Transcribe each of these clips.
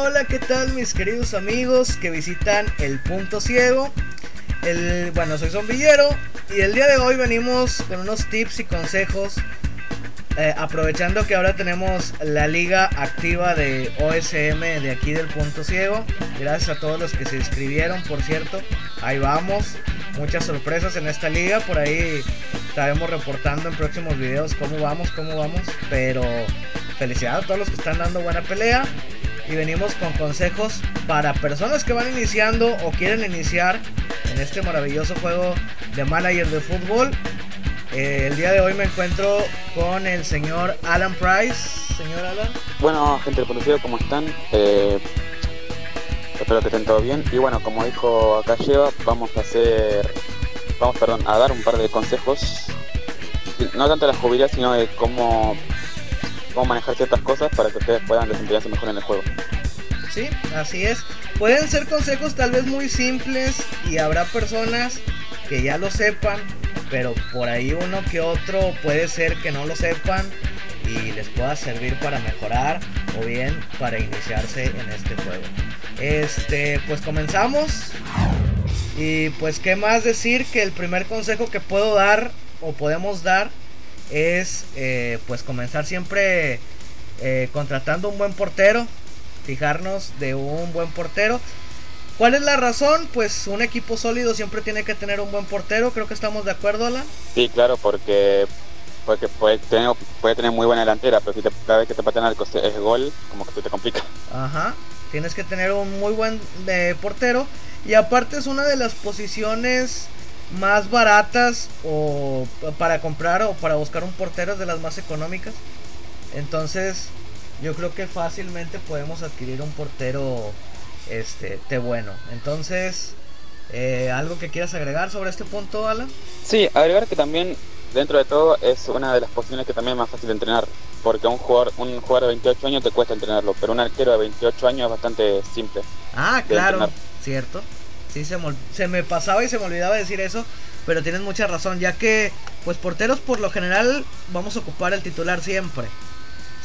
Hola, ¿qué tal mis queridos amigos que visitan el punto ciego? Bueno, soy Zombillero y el día de hoy venimos con unos tips y consejos eh, aprovechando que ahora tenemos la liga activa de OSM de aquí del punto ciego. Gracias a todos los que se inscribieron, por cierto. Ahí vamos. Muchas sorpresas en esta liga. Por ahí estaremos reportando en próximos videos cómo vamos, cómo vamos. Pero felicidades a todos los que están dando buena pelea. Y venimos con consejos para personas que van iniciando o quieren iniciar en este maravilloso juego de manager de fútbol. Eh, el día de hoy me encuentro con el señor Alan Price. Señor Alan. Bueno, gente del conocido, ¿cómo están? Eh, espero que estén todo bien. Y bueno, como dijo acá lleva, vamos a hacer, vamos, perdón, a dar un par de consejos. No tanto de la jubilidad, sino de cómo, cómo manejar ciertas cosas para que ustedes puedan desempeñarse mejor en el juego. Sí, así es. Pueden ser consejos tal vez muy simples y habrá personas que ya lo sepan, pero por ahí uno que otro puede ser que no lo sepan y les pueda servir para mejorar o bien para iniciarse en este juego. Este, pues comenzamos. Y pues qué más decir que el primer consejo que puedo dar o podemos dar es eh, pues comenzar siempre eh, contratando un buen portero, fijarnos de un buen portero. ¿Cuál es la razón? Pues un equipo sólido siempre tiene que tener un buen portero, creo que estamos de acuerdo, Alan. Sí, claro, porque, porque puede, tener, puede tener muy buena delantera, pero si te, cada vez que te patean al es gol, como que se te complica. Ajá, tienes que tener un muy buen eh, portero y aparte es una de las posiciones más baratas o para comprar o para buscar un portero es de las más económicas. Entonces, yo creo que fácilmente podemos adquirir un portero este de bueno. Entonces, eh, ¿algo que quieras agregar sobre este punto, Alan? Sí, agregar que también dentro de todo es una de las posiciones que también es más fácil de entrenar, porque un jugador un jugador de 28 años te cuesta entrenarlo, pero un arquero de 28 años es bastante simple. Ah, claro, cierto. Sí, se me, se me pasaba y se me olvidaba decir eso, pero tienes mucha razón, ya que pues porteros por lo general vamos a ocupar el titular siempre,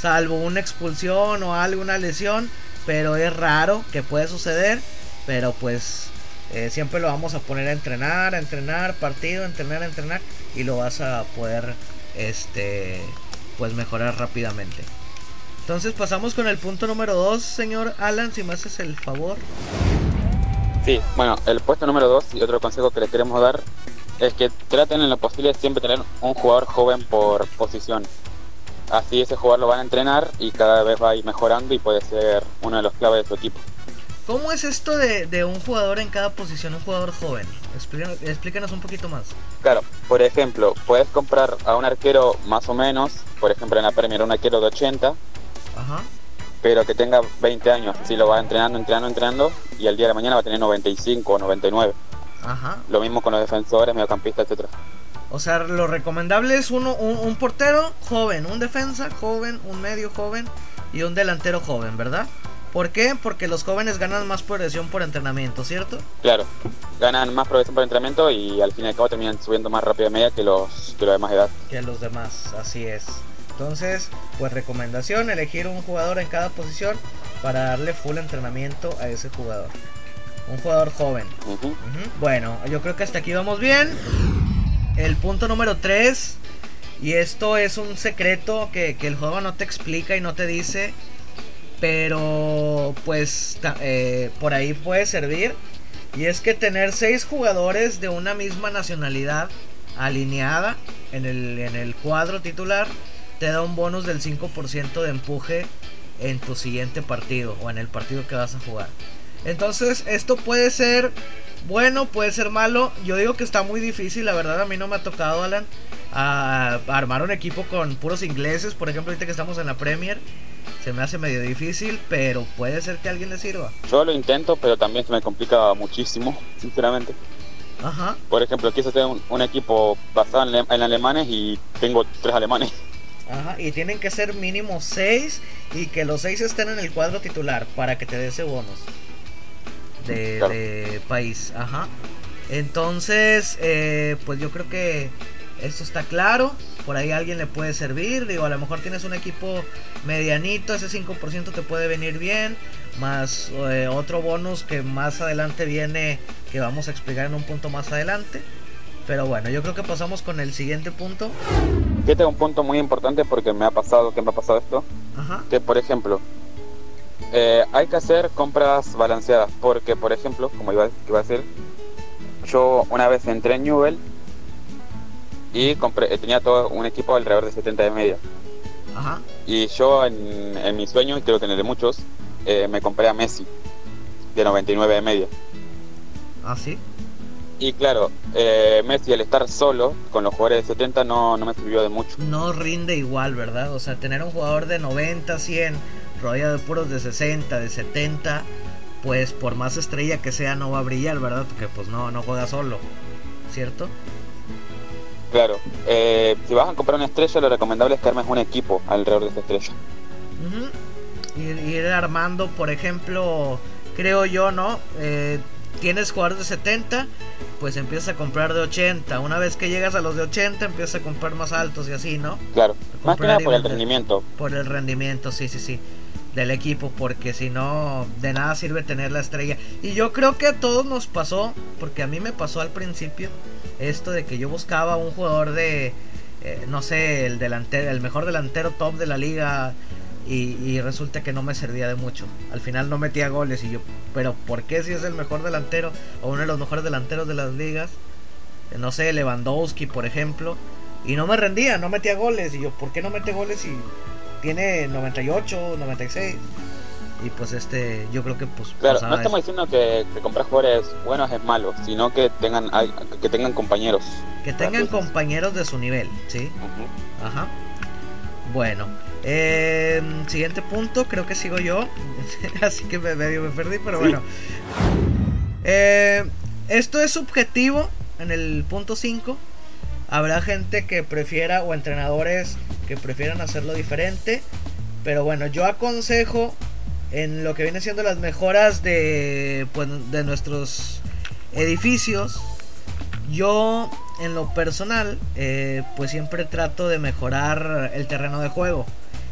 salvo una expulsión o alguna lesión, pero es raro que puede suceder, pero pues eh, siempre lo vamos a poner a entrenar, a entrenar, partido, entrenar, a entrenar y lo vas a poder este pues mejorar rápidamente. Entonces pasamos con el punto número 2, señor Alan, si me haces el favor. Sí, bueno, el puesto número 2 y otro consejo que les queremos dar es que traten en lo posible siempre tener un jugador joven por posición. Así ese jugador lo van a entrenar y cada vez va a ir mejorando y puede ser uno de los claves de su equipo. ¿Cómo es esto de, un jugador en cada posición, un jugador joven? Explícanos, explícanos, un poquito más. Claro, por ejemplo, puedes comprar a un arquero más o menos, por ejemplo en la Premier un arquero de 80, Ajá. Pero que tenga 20 años, así lo va entrenando, entrenando, entrenando, y al día de mañana va a tener 95 o 99. Ajá. Lo mismo con los defensores, mediocampistas, etcétera. O sea, lo recomendable es uno, un, portero joven, un defensa joven, un medio joven y un delantero joven, ¿verdad? ¿Por qué? Porque los jóvenes ganan más progresión por entrenamiento, ¿cierto? Claro, ganan más progresión por entrenamiento y al fin y al cabo terminan subiendo más rápido de media que los, que los demás edad. Que los demás, así es. Entonces, pues recomendación, elegir un jugador en cada posición para darle full entrenamiento a ese jugador. Un jugador joven. Bueno, yo creo que hasta aquí vamos bien el punto número 3. Y esto es un secreto que, el juego no te explica y no te dice. Pero pues eh, por ahí puede servir. Y es que tener 6 jugadores de una misma nacionalidad alineada en el, en el cuadro titular te da un bonus del 5% de empuje en tu siguiente partido o en el partido que vas a jugar. Entonces esto puede ser bueno, puede ser malo. Yo digo que está muy difícil, la verdad a mí no me ha tocado, Alan, a, armar un equipo con puros ingleses. Por ejemplo, ahorita que estamos en la Premier, se me hace medio difícil, pero puede ser que a alguien le sirva. Yo lo intento, pero también se me complica muchísimo, sinceramente. Ajá. Por ejemplo, quise hacer un, equipo basado en, en, alemanes y tengo tres alemanes. Ajá, y tienen que ser mínimo seis y que los seis estén en el cuadro titular para que te dé ese bonus de, país. Ajá. Entonces, eh, pues yo creo que esto está claro. por ahí alguien le puede servir. Digo, a lo mejor tienes un equipo medianito, ese 5% te puede venir bien. Más eh, otro bonus que más adelante viene, que vamos a explicar en un punto más adelante. Pero bueno, yo creo que pasamos con el siguiente punto. Que tengo un punto muy importante porque me ha pasado, que me ha pasado esto. Que por ejemplo, eh, hay que hacer compras balanceadas. Porque por ejemplo, como iba, iba a decir, yo una vez entré en Newell y compré, tenía todo un equipo alrededor de 70 de media. Ajá. Y yo en, en mi sueño, y creo que en el de muchos, eh, me compré a Messi de 99 de media. ¿Ah, sí? Y claro, eh, Messi al estar solo con los jugadores de 70 no, no me sirvió de mucho. No rinde igual, ¿verdad? O sea, tener un jugador de 90, 100, rodeado de puros de 60, de 70, pues por más estrella que sea no va a brillar, ¿verdad? Porque pues no, no juega solo, ¿cierto? Claro, eh, si vas a comprar una estrella, lo recomendable es que armes un equipo alrededor de esa estrella. ir, armando, por ejemplo, creo yo, ¿no? Eh, tienes jugadores de 70, pues empiezas a comprar de 80. Una vez que llegas a los de 80, empiezas a comprar más altos y así, ¿no? Claro, más que nada por el rendimiento. Por el rendimiento, sí, sí, sí. Del equipo, porque si no, de nada sirve tener la estrella. Y yo creo que a todos nos pasó, porque a mí me pasó al principio, esto de que yo buscaba un jugador de, eh, no sé, el delantero, el mejor delantero top de la liga y, resulta que no me servía de mucho. Al final no metía goles y yo, pero ¿por qué si es el mejor delantero o uno de los mejores delanteros de las ligas? Eh, no sé, Lewandowski, por ejemplo. Y no me rendía, no metía goles. Y yo, ¿por qué no mete goles si tiene 98, 96? Y pues este, yo creo que pues... Claro, no estamos diciendo que, comprar jugadores buenos es malo, sino que tengan, que tengan compañeros. Que tengan compañeros de su nivel, ¿sí? Ajá. Bueno, eh, siguiente punto, creo que sigo yo. Así que me, medio me perdí, pero bueno. Eh, esto es subjetivo en el punto 5. Habrá gente que prefiera o entrenadores que prefieran hacerlo diferente. Pero bueno, yo aconsejo en lo que viene siendo las mejoras de, pues, de nuestros edificios. Yo en lo personal, eh, pues siempre trato de mejorar el terreno de juego.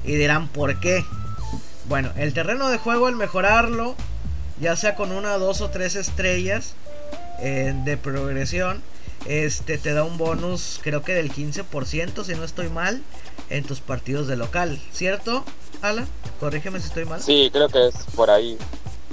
Y dirán, ¿por qué? Bueno, el terreno de juego, al mejorarlo, ya sea con una, dos o tres estrellas eh, de progresión, este te da un bonus, creo que del 15%, si no estoy mal, en tus partidos de local, ¿cierto, Alan? Corrígeme si estoy mal. Sí, creo que es por ahí.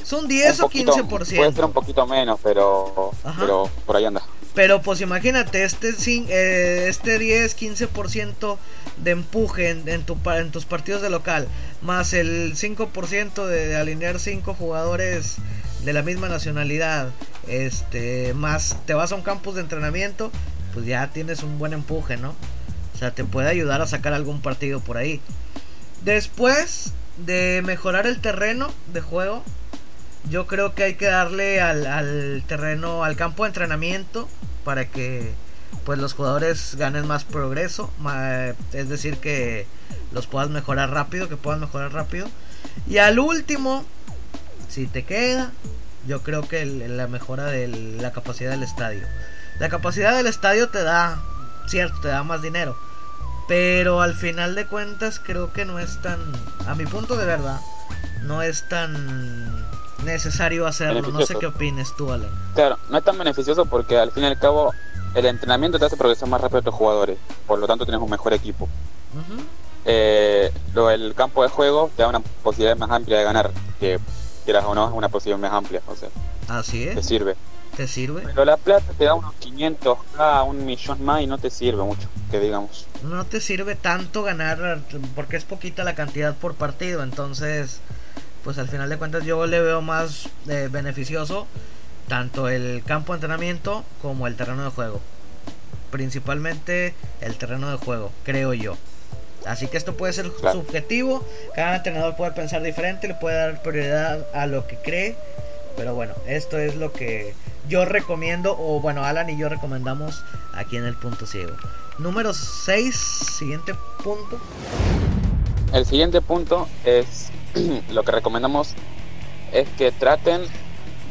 ¿Son 10 o 15%? Puede ser un poquito menos, pero, pero por ahí anda. Pero pues imagínate, este, eh, este 10-15% de empuje en, tu, en tus partidos de local, más el 5% de, alinear 5 jugadores de la misma nacionalidad, este, más te vas a un campus de entrenamiento, pues ya tienes un buen empuje, ¿no? O sea, te puede ayudar a sacar algún partido por ahí. Después de mejorar el terreno de juego, yo creo que hay que darle al, al terreno, al campo de entrenamiento, para que pues los jugadores ganen más progreso, es decir que los puedas mejorar rápido, que puedan mejorar rápido. Y al último, si te queda, yo creo que la mejora de la capacidad del estadio. La capacidad del estadio te da, cierto, te da más dinero. Pero al final de cuentas creo que no es tan, a mi punto de verdad, no es tan necesario hacerlo. No sé qué opines tú, Ale. Claro, no es tan beneficioso porque al fin y al cabo el entrenamiento te hace progresar más rápido a tus jugadores. Por lo tanto, tienes un mejor equipo. Eh, lo, el campo de juego te da una posibilidad más amplia de ganar. Que quieras o no, es una posibilidad más amplia. O sea, Así es. Te sirve. ¿Te sirve? Pero la plata te da unos 500 a un millón más y no te sirve mucho, que digamos. No te sirve tanto ganar porque es poquita la cantidad por partido. Entonces pues al final de cuentas yo le veo más eh, beneficioso tanto el campo de entrenamiento como el terreno de juego. Principalmente el terreno de juego, creo yo. Así que esto puede ser subjetivo, cada entrenador puede pensar diferente, le puede dar prioridad a lo que cree. Pero bueno, esto es lo que yo recomiendo, o bueno, Alan y yo recomendamos aquí en el punto ciego. Número 6, siguiente punto. El siguiente punto es lo que recomendamos es que traten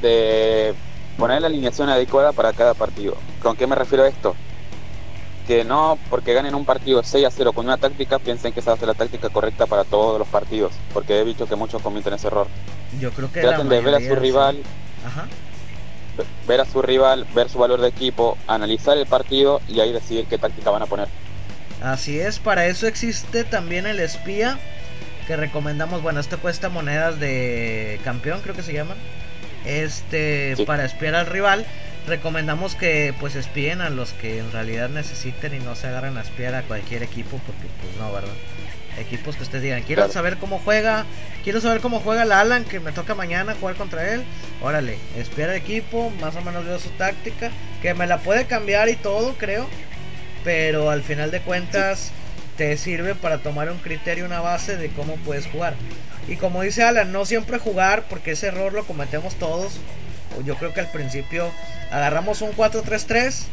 de poner la alineación adecuada para cada partido. ¿Con qué me refiero a esto? que no porque ganen un partido 6 a 0 con una táctica piensen que esa va a ser la táctica correcta para todos los partidos, porque he visto que muchos cometen ese error. Yo creo que traten de ver a su rival, ver a su rival, ver su valor de equipo, analizar el partido y ahí decidir qué táctica van a poner. Así es, para eso existe también el espía que recomendamos, bueno, este cuesta monedas de campeón, creo que se llaman. Este para espiar al rival recomendamos que pues espíen a los que en realidad necesiten y no se agarren a espiar a cualquier equipo porque pues no, ¿verdad? Equipos que ustedes digan, quiero saber cómo juega, quiero saber cómo juega el Alan que me toca mañana jugar contra él. Órale, espera el equipo, más o menos veo su táctica, que me la puede cambiar y todo, creo. Pero al final de cuentas te sirve para tomar un criterio, una base de cómo puedes jugar. Y como dice Alan, no siempre jugar porque ese error lo cometemos todos yo creo que al principio agarramos un 4-3-3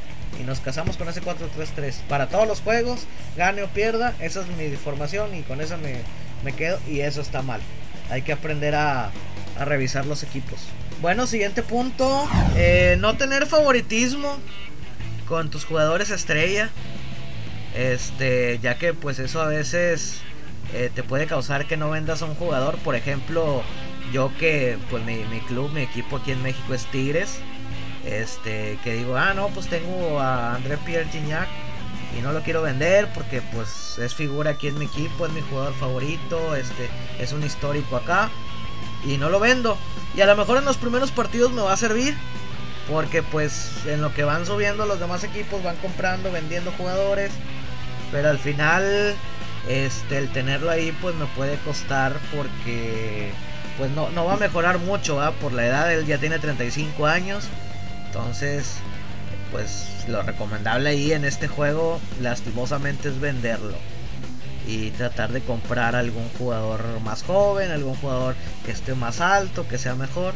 y nos casamos con ese 4-3-3 para todos los juegos, gane o pierda, esa es mi formación y con eso me, quedo y eso está mal. Hay que aprender a, revisar los equipos. Bueno, siguiente punto, eh, no tener favoritismo con tus jugadores estrella. Este, ya que pues eso a veces eh, te puede causar que no vendas a un jugador. Por ejemplo, yo que pues mi, club, mi equipo aquí en México es Tigres, este, que digo, ah, no, pues tengo a André Pierre Gignac y no lo quiero vender porque pues es figura aquí en mi equipo, es mi jugador favorito, este, es un histórico acá y no lo vendo. Y a lo mejor en los primeros partidos me va a servir porque pues en lo que van subiendo los demás equipos van comprando, vendiendo jugadores, pero al final este el tenerlo ahí pues me puede costar porque pues no, no va a mejorar mucho, por la edad, él ya tiene 35 años, entonces pues lo recomendable ahí en este juego lastimosamente es venderlo. Y tratar de comprar algún jugador más joven, algún jugador que esté más alto, que sea mejor.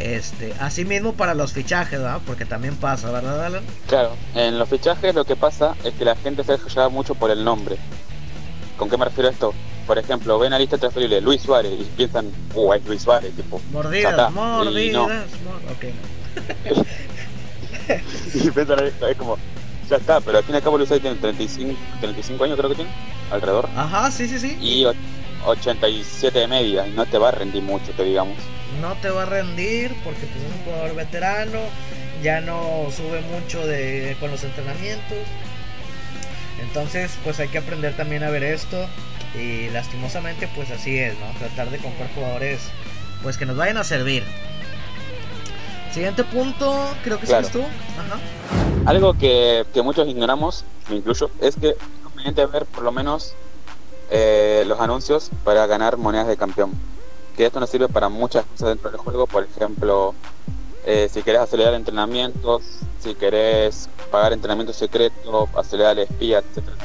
Este, así mismo para los fichajes, ¿verdad? Porque también pasa, ¿verdad, Alan? Claro, en los fichajes lo que pasa es que la gente se deja mucho por el nombre. ¿Con qué me refiero a esto? por ejemplo, ven a lista transferible Luis Suárez y piensan, uh, es Luis Suárez, tipo. Mordidas, mordidas, ok. y piensan, es como, ya está, pero al fin y al cabo Luis Suárez tiene 35, 35 años, creo que tiene, alrededor. Ajá, sí, sí, sí. Y 87 de media, y no te va a rendir mucho, que digamos. No te va a rendir porque pues, es un jugador veterano, ya no sube mucho de, con los entrenamientos. Entonces, pues hay que aprender también a ver esto. Y lastimosamente pues así es, ¿no? Tratar de comprar jugadores pues que nos vayan a servir. Siguiente punto, creo que claro. tú. Algo que, muchos ignoramos, me incluyo, es que es conveniente ver por lo menos eh, los anuncios para ganar monedas de campeón. Que esto nos sirve para muchas cosas dentro del juego, por ejemplo, eh, si querés acelerar entrenamientos, si querés pagar entrenamientos secretos, acelerar el espía, etcétera,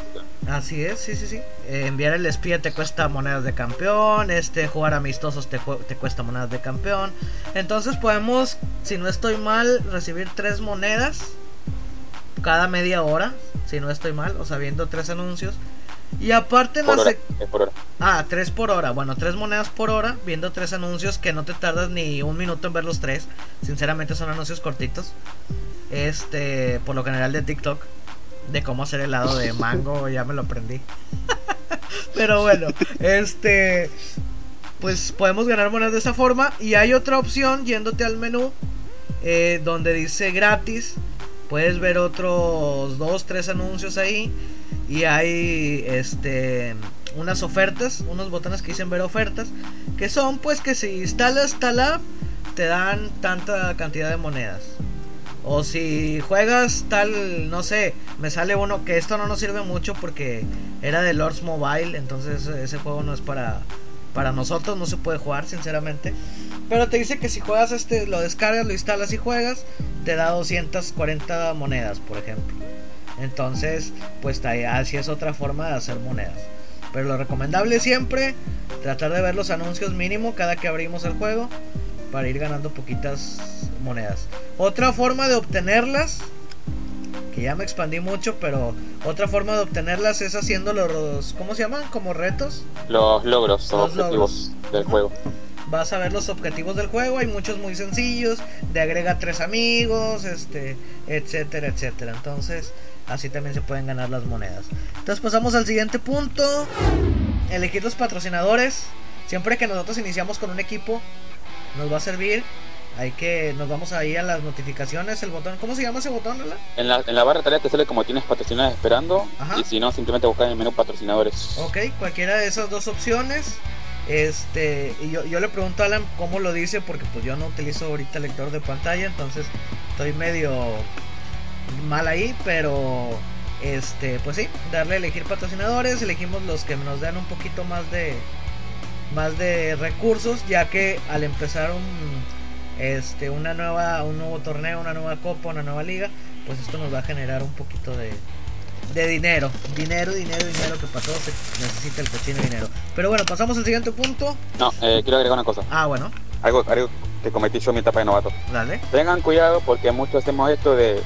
Así es, sí, sí, sí. Enviar el espía te cuesta monedas de campeón. Este, jugar amistosos te, te, cuesta monedas de campeón. Entonces podemos, si no estoy mal, recibir tres monedas cada media hora. Si no estoy mal, o sea, viendo tres anuncios. Y aparte por hora, por hora. Ah, tres por hora. Bueno, tres monedas por hora, viendo tres anuncios que no te tardas ni un minuto en ver los tres. Sinceramente son anuncios cortitos. Este, por lo general de TikTok de cómo hacer helado de mango, ya me lo aprendí. Pero bueno, este pues podemos ganar monedas de esa forma y hay otra opción yéndote al menú eh, donde dice gratis. Puedes ver otros dos, tres anuncios ahí y hay este unas ofertas, unos botones que dicen ver ofertas, que son pues que si instalas tal app te dan tanta cantidad de monedas. O si juegas tal, no sé, me sale uno que esto no nos sirve mucho porque era de Lords Mobile, entonces ese juego no es para, para nosotros, no se puede jugar sinceramente. Pero te dice que si juegas este, lo descargas, lo instalas y juegas, te da 240 monedas, por ejemplo. Entonces, pues así es otra forma de hacer monedas. Pero lo recomendable siempre, tratar de ver los anuncios mínimo cada que abrimos el juego para ir ganando poquitas monedas. Otra forma de obtenerlas, que ya me expandí mucho, pero otra forma de obtenerlas es haciendo los, ¿cómo se llaman? Como retos. Los logros, los objetivos del juego. Vas a ver los objetivos del juego, hay muchos muy sencillos, de agrega tres amigos, este, etcétera, etcétera. Entonces, así también se pueden ganar las monedas. Entonces pasamos al siguiente punto, elegir los patrocinadores. Siempre que nosotros iniciamos con un equipo, nos va a servir hay que, nos vamos ahí a las notificaciones, el botón, ¿cómo se llama ese botón, En la, en la barra de tareas te sale como tienes patrocinadores esperando y si no, simplemente buscar en el menú patrocinadores. Ok, cualquiera de esas dos opciones. Este, y yo, yo le pregunto a Alan cómo lo dice porque pues yo no utilizo ahorita lector de pantalla, entonces estoy medio mal ahí, pero este, pues sí, darle a elegir patrocinadores, elegimos los que nos dan un poquito más de más de recursos, ya que al empezar un este, una nueva, un nuevo torneo, una nueva copa, una nueva liga, pues esto nos va a generar un poquito de, de dinero. Dinero, dinero, dinero, que para todo se necesita el cochino dinero. Pero bueno, pasamos al siguiente punto. No, eh, quiero agregar una cosa. Ah, bueno. Algo, algo que cometí yo en mi etapa de novato. Dale. Tengan cuidado porque muchos hacemos esto de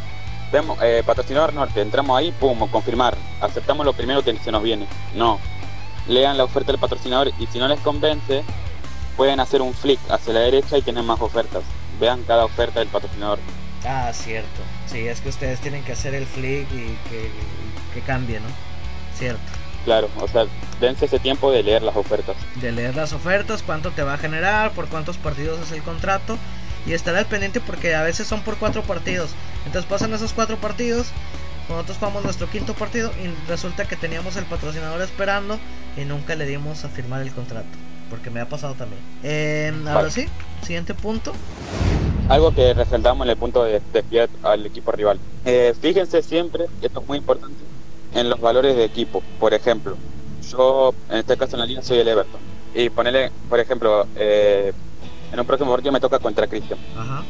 vemos eh, patrocinador norte, entramos ahí, pum, confirmar, aceptamos lo primero que se nos viene. No, lean la oferta del patrocinador y si no les convence, pueden hacer un flick hacia la derecha y tienen más ofertas. Vean cada oferta del patrocinador. Ah, cierto. Sí, es que ustedes tienen que hacer el flick y que, cambie, ¿no? Cierto. Claro, o sea, dense ese tiempo de leer las ofertas. De leer las ofertas, cuánto te va a generar, por cuántos partidos es el contrato. Y estar al pendiente porque a veces son por cuatro partidos. Entonces pasan esos cuatro partidos. Nosotros jugamos nuestro quinto partido y resulta que teníamos el patrocinador esperando y nunca le dimos a firmar el contrato porque me ha pasado también. Eh, ahora sí, siguiente punto. Algo que resaltamos en el punto de desviar al equipo rival. Eh, fíjense siempre, esto es muy importante, en los valores de equipo. Por ejemplo, yo en este caso en la línea soy el Everton. Y ponerle, por ejemplo, eh, en un próximo partido me toca contra Cristian.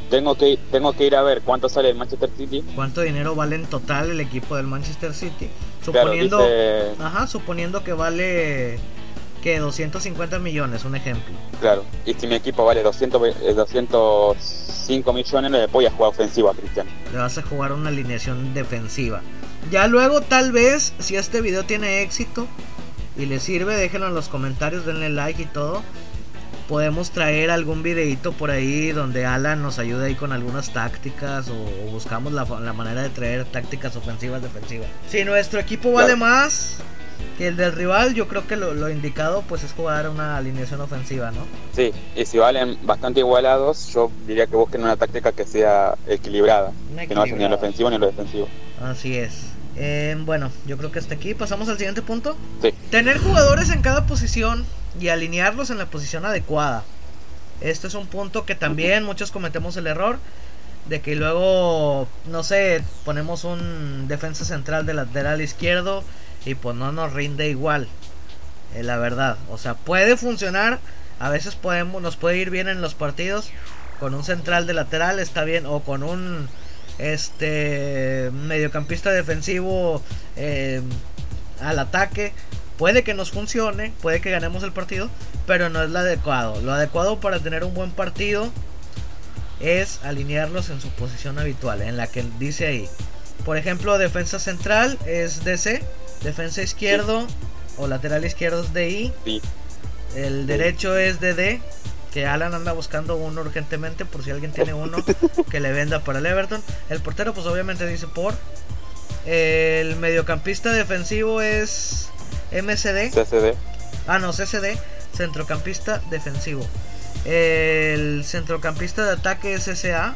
Tengo que, tengo que ir a ver cuánto sale el Manchester City. ¿Cuánto dinero vale en total el equipo del Manchester City? Suponiendo, ajá, suponiendo que vale que 250 millones, un ejemplo. Claro, y si mi equipo vale 200, 205 eh, millones, le voy a jugar ofensiva a Cristiano. Le vas a jugar una alineación defensiva. Ya luego, tal vez, si este video tiene éxito y le sirve, déjenlo en los comentarios, denle like y todo. Podemos traer algún videito por ahí donde Alan nos ayude ahí con algunas tácticas o, buscamos la, manera de traer tácticas ofensivas, defensivas. Si nuestro equipo vale más, que el del rival, yo creo que lo, indicado pues es jugar una alineación ofensiva, ¿no? Sí, y si valen bastante igualados, yo diría que busquen una táctica que sea equilibrada, que no vaya ni lo ofensivo ni lo defensivo. Así es. Eh, bueno, yo creo que hasta aquí pasamos al siguiente punto. Sí. Tener jugadores en cada posición y alinearlos en la posición adecuada. Este es un punto que también muchos cometemos el error de que luego, no sé, ponemos un defensa central de lateral izquierdo y pues no nos rinde igual. Eh, la verdad, o sea, puede funcionar, a veces podemos nos puede ir bien en los partidos con un central de lateral está bien o con un este mediocampista defensivo eh, al ataque puede que nos funcione, puede que ganemos el partido, pero no es lo adecuado. Lo adecuado para tener un buen partido es alinearlos en su posición habitual, en la que dice ahí. Por ejemplo, defensa central es DC, Defensa izquierdo o lateral izquierdo es DI. El derecho es DD. Que Alan anda buscando uno urgentemente por si alguien tiene uno que le venda para el Everton. El portero pues obviamente dice por. El mediocampista defensivo es MCD. CCD. Ah, no, CCD. Centrocampista defensivo. El centrocampista de ataque es SA.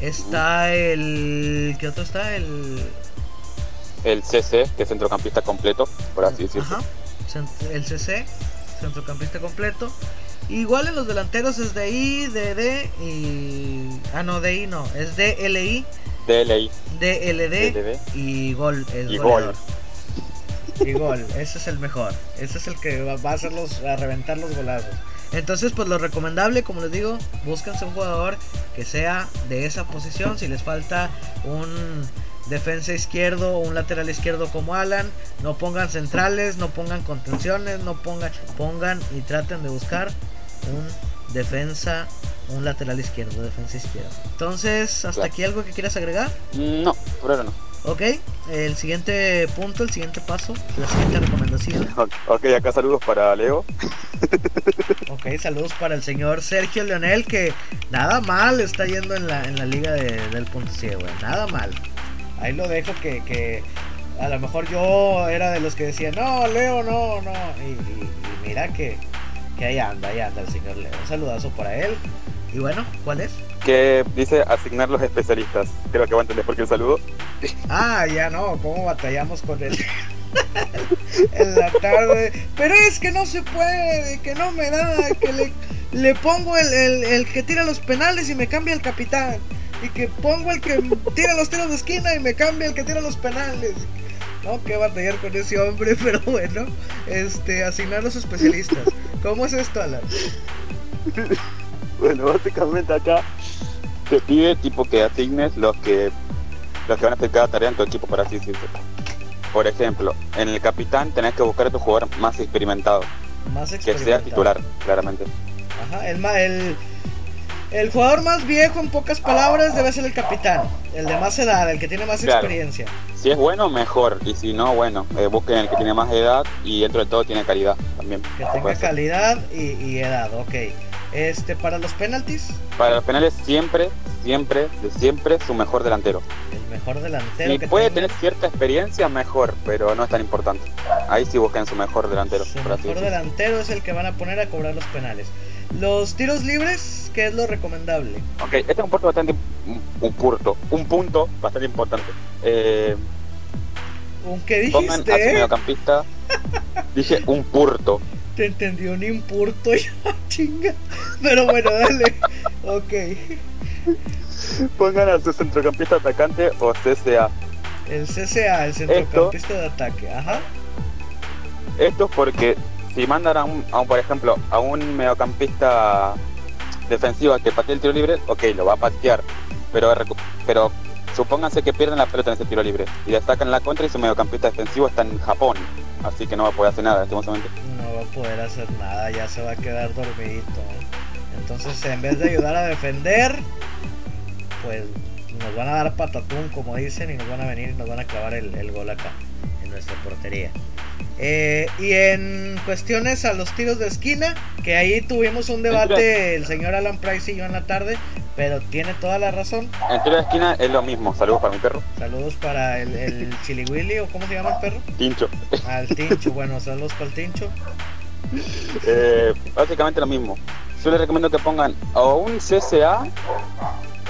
Está el... ¿Qué otro está? El el CC, que es centrocampista completo, por así decirlo. El CC, centrocampista completo. Igual en los delanteros es DI, DD y. Ah, no, DI no, es DLI. DLI. DLD. Y gol. Es y gol. Y gol, ese es el mejor. Ese es el que va a hacerlos, a reventar los golazos. Entonces, pues lo recomendable, como les digo, búsquense un jugador que sea de esa posición. Si les falta un defensa izquierdo o un lateral izquierdo como Alan. No pongan centrales, no pongan contenciones, no pongan, pongan y traten de buscar un defensa, un lateral izquierdo, defensa izquierda. Entonces, ¿hasta aquí algo que quieras agregar? No, por ahora no. Ok, el siguiente punto, el siguiente paso, la siguiente recomendación. Ok, acá saludos para Leo. Ok, saludos para el señor Sergio Leonel, que nada mal está yendo en la, en la liga del punto ciego, nada mal. ahí lo dejo que, que a lo mejor yo era de los que decían, no, Leo, no, no. Y, mira que, que ahí anda, ahí anda el señor Leo. Un saludazo para él. Y bueno, ¿cuál es? Que dice asignar los especialistas. Creo que va a entender por qué el saludo. Ah, ya no, ¿cómo batallamos con él? en la tarde. Pero es que no se puede, que no me da, que le, le pongo el, el, el, que tira los penales y me cambia el capitán. Y que pongo el que tira los tiros de esquina y me cambia el que tira los penales. No, que batallar con ese hombre, pero bueno, este, asignar los especialistas. ¿Cómo es esto, Alan? Bueno, básicamente acá te pide tipo que asignes los que los que van a hacer cada tarea en tu equipo para así decirlo. Por ejemplo, en el capitán tenés que buscar a tu jugador más experimentado. Más experimentado. Que sea titular, claramente. Ajá, el, el, el jugador más viejo, en pocas palabras, debe ser el capitán. El de más edad, el que tiene más experiencia. Si es bueno, mejor. Y si no, bueno, eh, busquen el que tiene más edad y dentro de todo tiene calidad también. Que tenga calidad y, y edad, ok. Este, para los penaltis. Para los penales siempre, siempre, de siempre su mejor delantero. El mejor delantero. Si puede tener cierta experiencia, mejor, pero no es tan importante. Ahí sí busquen su mejor delantero. Su mejor delantero es el que van a poner a cobrar los penales. Los tiros libres, ¿qué es lo recomendable? Ok, este es un punto bastante un punto, un punto bastante importante. Eh, ¿Un qué dijiste? Pongan a su mediocampista. dije un purto. Te entendió un impurto ya, chinga. Pero bueno, dale. ok. Pongan a su centrocampista atacante o CCA. El CCA, el centrocampista de ataque, ajá. Esto es porque si mandan a un, por ejemplo, a un mediocampista defensivo que patee el tiro libre, ok, lo va a patear. Pero, pero supónganse que pierden la pelota en ese tiro libre y le sacan la contra y su mediocampista defensivo está en Japón. Así que no va a poder hacer nada en este momento poder hacer nada, ya se va a quedar dormidito. Entonces, en vez de ayudar a defender, pues nos van a dar patatún, como dicen, y nos van a venir y nos van a clavar el, gol acá, en nuestra portería. Eh, y en cuestiones a los tiros de esquina, que ahí tuvimos un debate el señor Alan Price y yo en la tarde, pero tiene toda la razón. En tiro de esquina es lo mismo. Saludos para mi perro. Saludos para el, el Chili Willy, o cómo se llama el perro? Tincho. Al Tincho, bueno, saludos para el Tincho. Eh, básicamente lo mismo. Yo les recomiendo que pongan o un CCA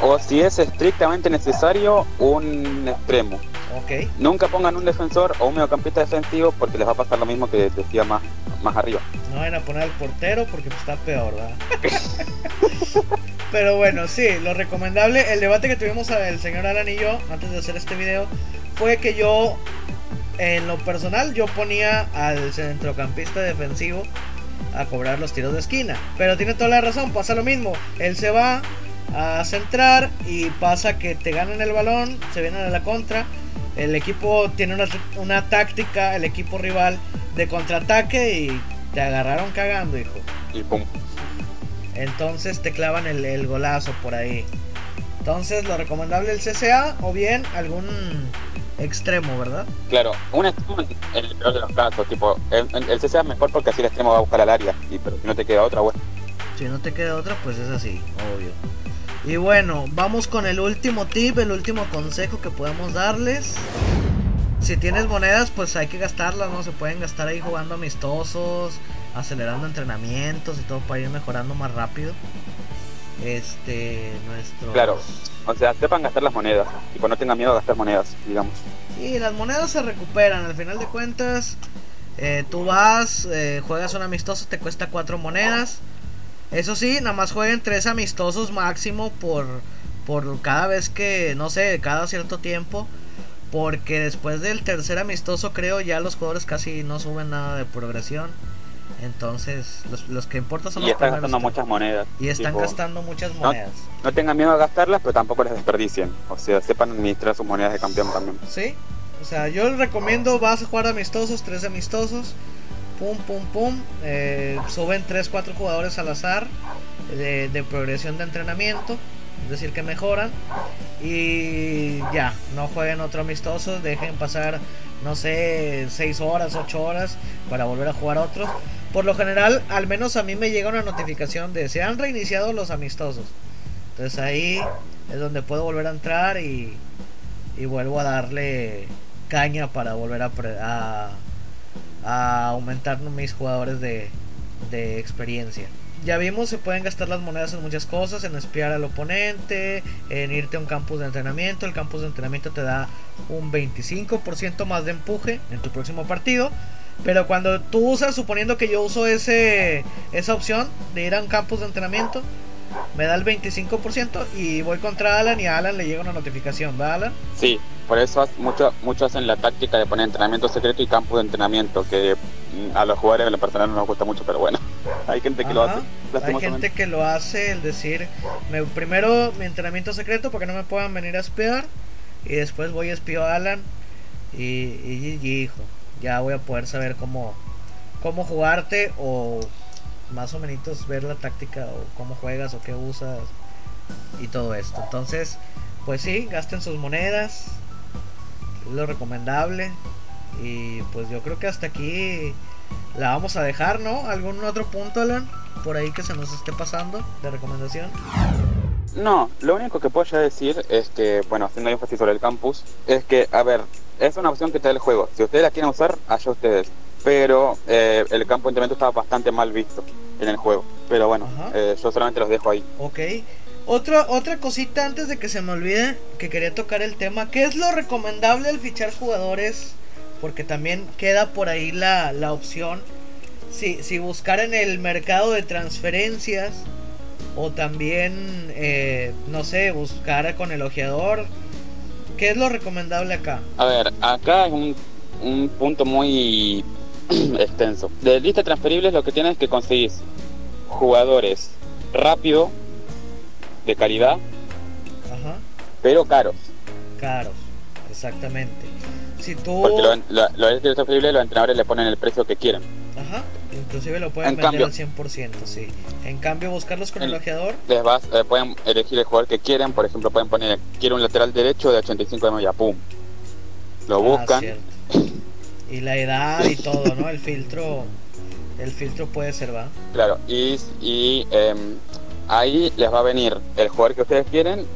o si es estrictamente necesario un extremo. Okay. Nunca pongan un defensor o un mediocampista defensivo porque les va a pasar lo mismo que decía más, más arriba. No van a poner al portero porque está peor, ¿verdad? Pero bueno, sí, lo recomendable, el debate que tuvimos el señor Alan y yo antes de hacer este video fue que yo en lo personal yo ponía al centrocampista defensivo a cobrar los tiros de esquina. Pero tiene toda la razón, pasa lo mismo. Él se va a centrar y pasa que te ganan el balón, se vienen a la contra. El equipo tiene una, una táctica, el equipo rival, de contraataque y te agarraron cagando, hijo. Y pum. Entonces te clavan el, el golazo por ahí. Entonces lo recomendable el CCA o bien algún extremo, ¿verdad? Claro, un extremo en el peor de los casos, tipo, el, el CCA es mejor porque así el extremo va a buscar al área, y, pero si no te queda otra, bueno. Si no te queda otra, pues es así, obvio. Y bueno, vamos con el último tip, el último consejo que podemos darles. Si tienes monedas, pues hay que gastarlas, ¿no? Se pueden gastar ahí jugando amistosos, acelerando entrenamientos y todo para ir mejorando más rápido. Este, nuestro. Claro, o sea, sepan gastar las monedas. Y pues no tengan miedo a gastar monedas, digamos. Y las monedas se recuperan. Al final de cuentas, eh, tú vas, eh, juegas un amistoso, te cuesta cuatro monedas. Eso sí, nada más jueguen tres amistosos máximo por, por cada vez que, no sé, cada cierto tiempo. Porque después del tercer amistoso, creo ya los jugadores casi no suben nada de progresión. Entonces, los, que importan son y están gastando muchas monedas. Y están gastando muchas monedas. No, tengan miedo a gastarlas, pero tampoco les desperdicien. O sea, sepan administrar sus monedas de campeón también. Sí, o sea, yo les recomiendo, vas a jugar amistosos, tres amistosos. Pum, pum, pum. Eh, suben 3, 4 jugadores al azar de, de progresión de entrenamiento. Es decir, que mejoran. Y ya, no jueguen otro amistoso. Dejen pasar, no sé, 6 horas, 8 horas para volver a jugar otros. Por lo general, al menos a mí me llega una notificación de se han reiniciado los amistosos. Entonces ahí es donde puedo volver a entrar y, y vuelvo a darle caña para volver a, aumentar mis jugadores de, de experiencia. Ya vimos, se pueden gastar las monedas en muchas cosas, en espiar al oponente, en irte a un campus de entrenamiento. El campus de entrenamiento te da un 25% más de empuje en tu próximo partido. Pero cuando tú usas, suponiendo que yo uso ese, esa opción de ir a un campus de entrenamiento, me da el 25% y voy contra Alan y a Alan le llega una notificación, ¿va Alan? Sí, por eso muchos mucho hacen la táctica de poner entrenamiento secreto y campus de entrenamiento, que mm, a los jugadores en la personal no nos gusta mucho, pero bueno, hay gente que lo hace. Hay gente que lo hace, el decir, me, primero mi entrenamiento secreto para que no me puedan venir a espiar y después voy a espiar a Alan y, y, y hijo ya voy a poder saber cómo, cómo jugarte o más o menos ver la táctica o cómo juegas o qué usas y todo esto. Entonces, pues sí, gasten sus monedas, es lo recomendable. Y pues yo creo que hasta aquí la vamos a dejar, ¿no? ¿Algún otro punto, Alan? Por ahí que se nos esté pasando de recomendación. No, lo único que puedo ya decir es que, bueno, haciendo énfasis sobre el campus, es que, a ver, es una opción que te da el juego. Si ustedes la quieren usar, allá ustedes. Pero eh, el campo de entrenamiento está bastante mal visto en el juego. Pero bueno, eh, yo solamente los dejo ahí. Ok. Otra, otra cosita antes de que se me olvide que quería tocar el tema. ¿Qué es lo recomendable al fichar jugadores? Porque también queda por ahí la, la opción. Si, si buscar en el mercado de transferencias o también, eh, no sé, buscar con el ojeador ¿Qué es lo recomendable acá? A ver, acá es un, un punto muy extenso. De lista transferibles lo que tienes es que conseguís jugadores rápido, de calidad, Ajá. pero caros. Caros, exactamente. Si tú... Porque lo, lo, transferibles los entrenadores le ponen el precio que quieren. Ajá. Inclusive lo pueden vender al 100%, sí. En cambio, buscarlos con el, ojeador. Les vas, eh, pueden elegir el jugador que quieren. Por ejemplo, pueden poner, quiero un lateral derecho de 85 de media, pum. Lo ah, buscan. y la edad y todo, ¿no? El filtro, el filtro puede ser, ¿va? Claro, y, y em, ahí les va a venir el jugador que ustedes quieren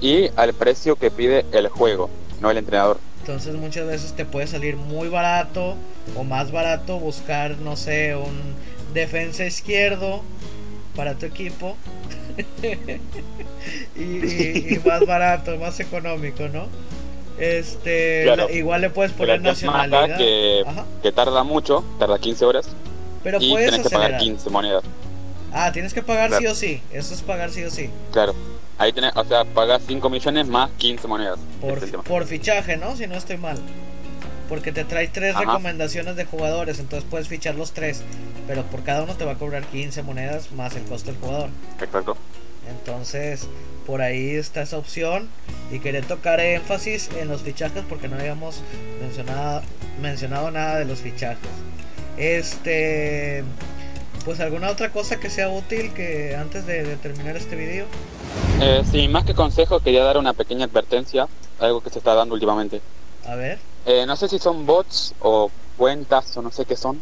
y al precio que pide el juego, no el entrenador. Entonces muchas veces te puede salir muy barato o más barato buscar, no sé, un defensa izquierdo para tu equipo. y, más barato, más económico, ¿no? Este, igual le puedes poner nacionalidad. Que, que, tarda mucho, tarda 15 horas. Pero y puedes tienes que pagar 15 monedas. Ah, tienes que pagar sí o sí. Eso es pagar sí o sí. Claro. Ahí tenés, o sea, pagas 5 millones más 15 monedas. Por, fichaje, ¿no? Si no estoy mal. Porque te trae tres recomendaciones de jugadores, entonces puedes fichar los tres. Pero por cada uno te va a cobrar 15 monedas más el costo del jugador. Exacto. Entonces, por ahí está esa opción. Y quería tocar énfasis en los fichajes porque no habíamos mencionado, mencionado nada de los fichajes. Este pues alguna otra cosa que sea útil que antes de, terminar este video. Eh, sí, más que consejo quería dar una pequeña advertencia, algo que se está dando últimamente. A ver. Eh, no sé si son bots o cuentas o no sé qué son,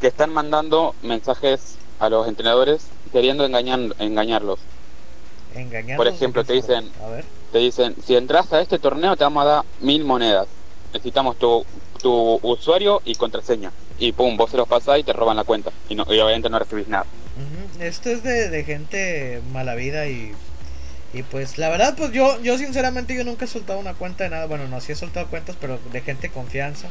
que están mandando mensajes a los entrenadores queriendo engañar, engañarlos. Por ejemplo, te dicen, te dicen, si entras a este torneo te vamos a dar mil monedas. Necesitamos tu, tu usuario y contraseña y pum, vos se los pasás y te roban la cuenta. Y, no, obviamente no recibís nada. Esto es de, gente mala vida y, y pues la verdad, pues yo, yo sinceramente yo nunca he soltado una cuenta de nada. Bueno, no, sí he soltado cuentas, pero de gente confianza.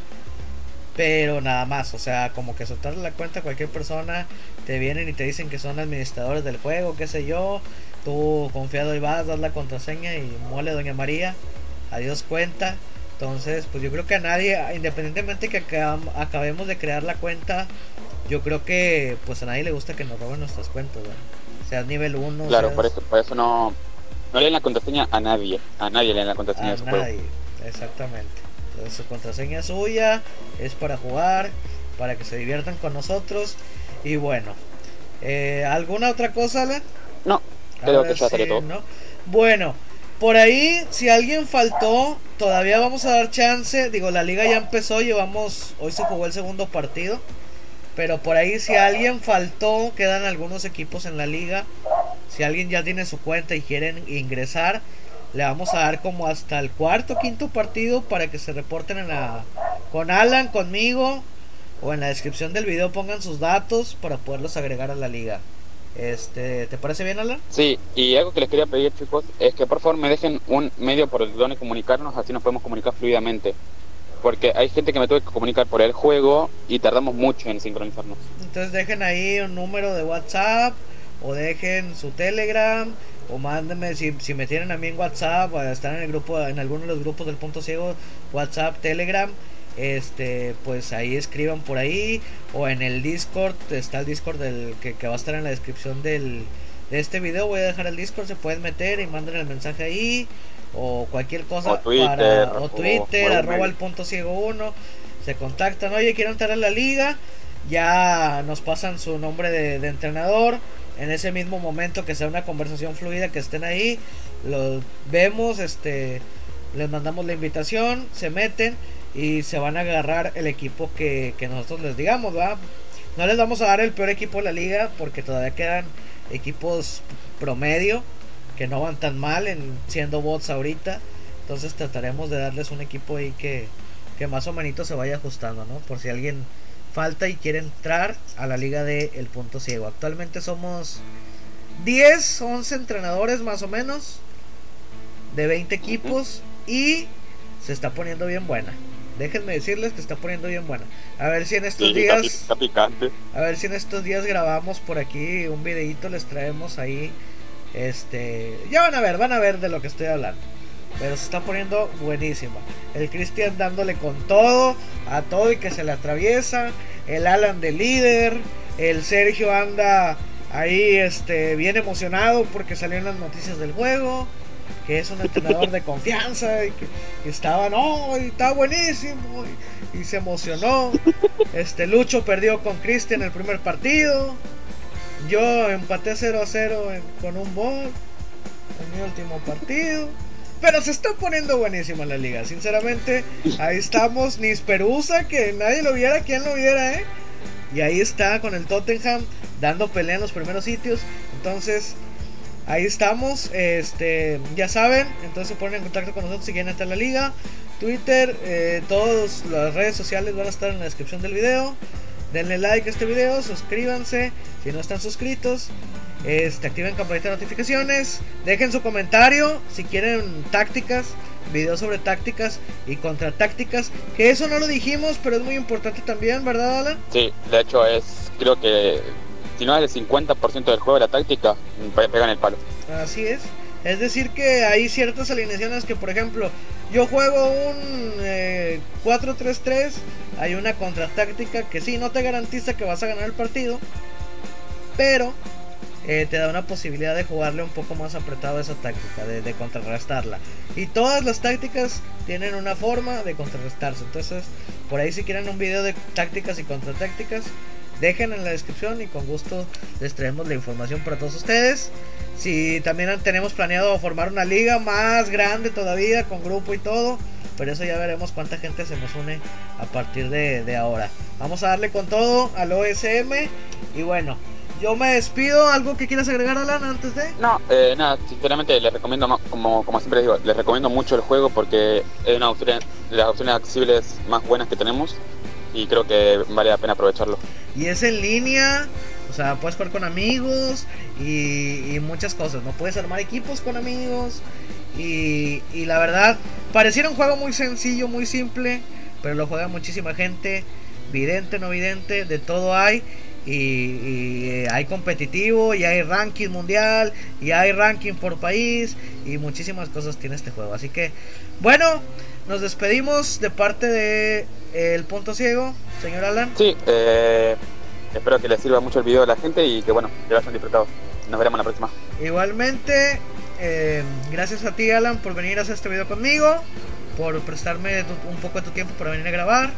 Pero nada más, o sea, como que soltar la cuenta a cualquier persona, te vienen y te dicen que son administradores del juego, qué sé yo. Tú confiado y vas, das la contraseña y muele Doña María. Adiós cuenta. Entonces, pues yo creo que a nadie, independientemente que acabemos de crear la cuenta, yo creo que pues a nadie le gusta que nos roben nuestras cuentas, ¿no? sea nivel 1. Claro, por eso, por eso no, no leen la contraseña a nadie, a nadie leen la contraseña a de nadie, exactamente. Entonces su contraseña suya, es para jugar, para que se diviertan con nosotros y bueno. Eh, ¿Alguna otra cosa, Alan? No, creo que ya todo. ¿no? Bueno, por ahí, si alguien faltó, todavía vamos a dar chance. Digo, la liga ya empezó, llevamos, hoy se jugó el segundo partido. Pero por ahí, si alguien faltó, quedan algunos equipos en la liga. Si alguien ya tiene su cuenta y quieren ingresar, le vamos a dar como hasta el cuarto quinto partido para que se reporten con Alan conmigo o en la descripción del video pongan sus datos para poderlos agregar a la liga este te parece bien Alan sí y algo que les quería pedir chicos es que por favor me dejen un medio por el donde comunicarnos así nos podemos comunicar fluidamente. Porque hay gente que me tuve que comunicar por el juego y tardamos mucho en sincronizarnos. Entonces dejen ahí un número de WhatsApp o dejen su Telegram o mándenme si, si me tienen a mí en WhatsApp o están en el grupo en alguno de los grupos del punto ciego WhatsApp Telegram este pues ahí escriban por ahí o en el Discord está el Discord del que, va a estar en la descripción del de este video voy a dejar el Discord se pueden meter y manden el mensaje ahí o cualquier cosa o Twitter, para o Twitter arroba el punto ciego uno se contactan oye quiero entrar a la liga ya nos pasan su nombre de entrenador en ese mismo momento que sea una conversación fluida, que estén ahí, los vemos, este, les mandamos la invitación, se meten y se van a agarrar el equipo que, nosotros les digamos, ¿va? No les vamos a dar el peor equipo de la liga porque todavía quedan equipos promedio que no van tan mal en siendo bots ahorita. Entonces trataremos de darles un equipo ahí que, que más o menos se vaya ajustando, ¿no? Por si alguien falta y quiere entrar a la liga de El Punto Ciego. Actualmente somos 10, 11 entrenadores más o menos de 20 equipos y se está poniendo bien buena. Déjenme decirles que está poniendo bien buena. A ver si en estos días A ver si en estos días grabamos por aquí un videito les traemos ahí este, ya van a ver, van a ver de lo que estoy hablando. Pero se está poniendo buenísima. El Cristian dándole con todo, a todo y que se le atraviesa. El Alan de líder. El Sergio anda ahí este, bien emocionado porque salieron las noticias del juego. Que es un entrenador de confianza y que estaba, no, y está buenísimo. Y, se emocionó. Este Lucho perdió con Cristian el primer partido. Yo empaté 0 a 0 con un bol en mi último partido. Pero se está poniendo buenísima la liga, sinceramente. Ahí estamos, Nisperusa, que nadie lo viera, quien lo viera, ¿eh? Y ahí está con el Tottenham dando pelea en los primeros sitios. Entonces, ahí estamos. Este, ya saben, entonces se ponen en contacto con nosotros si quieren entrar a la liga. Twitter, eh, todas las redes sociales van a estar en la descripción del video. Denle like a este video, suscríbanse si no están suscritos. Este, activen campanita de notificaciones. Dejen su comentario si quieren tácticas, videos sobre tácticas y contratácticas. Que eso no lo dijimos, pero es muy importante también, ¿verdad, Alan? Sí, de hecho es, creo que si no es el 50% del juego de la táctica, pegan el palo. Así es. Es decir que hay ciertas alineaciones que, por ejemplo, yo juego un 4-3-3, eh, hay una contratáctica que sí, no te garantiza que vas a ganar el partido, pero eh, te da una posibilidad de jugarle un poco más apretado esa táctica, de, contrarrestarla. Y todas las tácticas tienen una forma de contrarrestarse. Entonces, por ahí si quieren un video de tácticas y contratácticas, dejen en la descripción y con gusto les traemos la información para todos ustedes. Si también tenemos planeado formar una liga más grande todavía, con grupo y todo. Pero eso ya veremos cuánta gente se nos une a partir de, de ahora. Vamos a darle con todo al OSM. Y bueno, yo me despido. ¿Algo que quieras agregar, Alan, antes de? No, eh, nada, sinceramente les recomiendo, como, como siempre digo, les recomiendo mucho el juego porque es una opción, de las opciones accesibles más buenas que tenemos y creo que vale la pena aprovecharlo. Y es en línea, o sea, puedes jugar con amigos y, muchas cosas, ¿no? Puedes armar equipos con amigos y, y la verdad, pareciera un juego muy sencillo, muy simple, pero lo juega muchísima gente, vidente, no vidente, de todo hay y, eh, hay competitivo y hay ranking mundial y hay ranking por país y muchísimas cosas tiene este juego. Así que bueno nos despedimos de parte de el punto ciego señor Alan. Sí eh, espero que les sirva mucho el video a la gente y que bueno que lo hayan disfrutado. Nos veremos la próxima. Igualmente eh, gracias a ti Alan por venir a hacer este video conmigo por prestarme un poco de tu tiempo para venir a grabar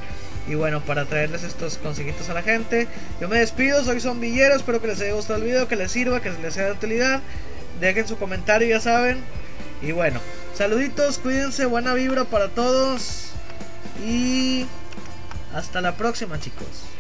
y bueno, para traerles estos consejitos a la gente. Yo me despido, soy Zombillero, espero que les haya gustado el video, que les sirva, que les sea de utilidad. Dejen su comentario, ya saben. Y bueno, saluditos, cuídense, buena vibra para todos. Y hasta la próxima, chicos.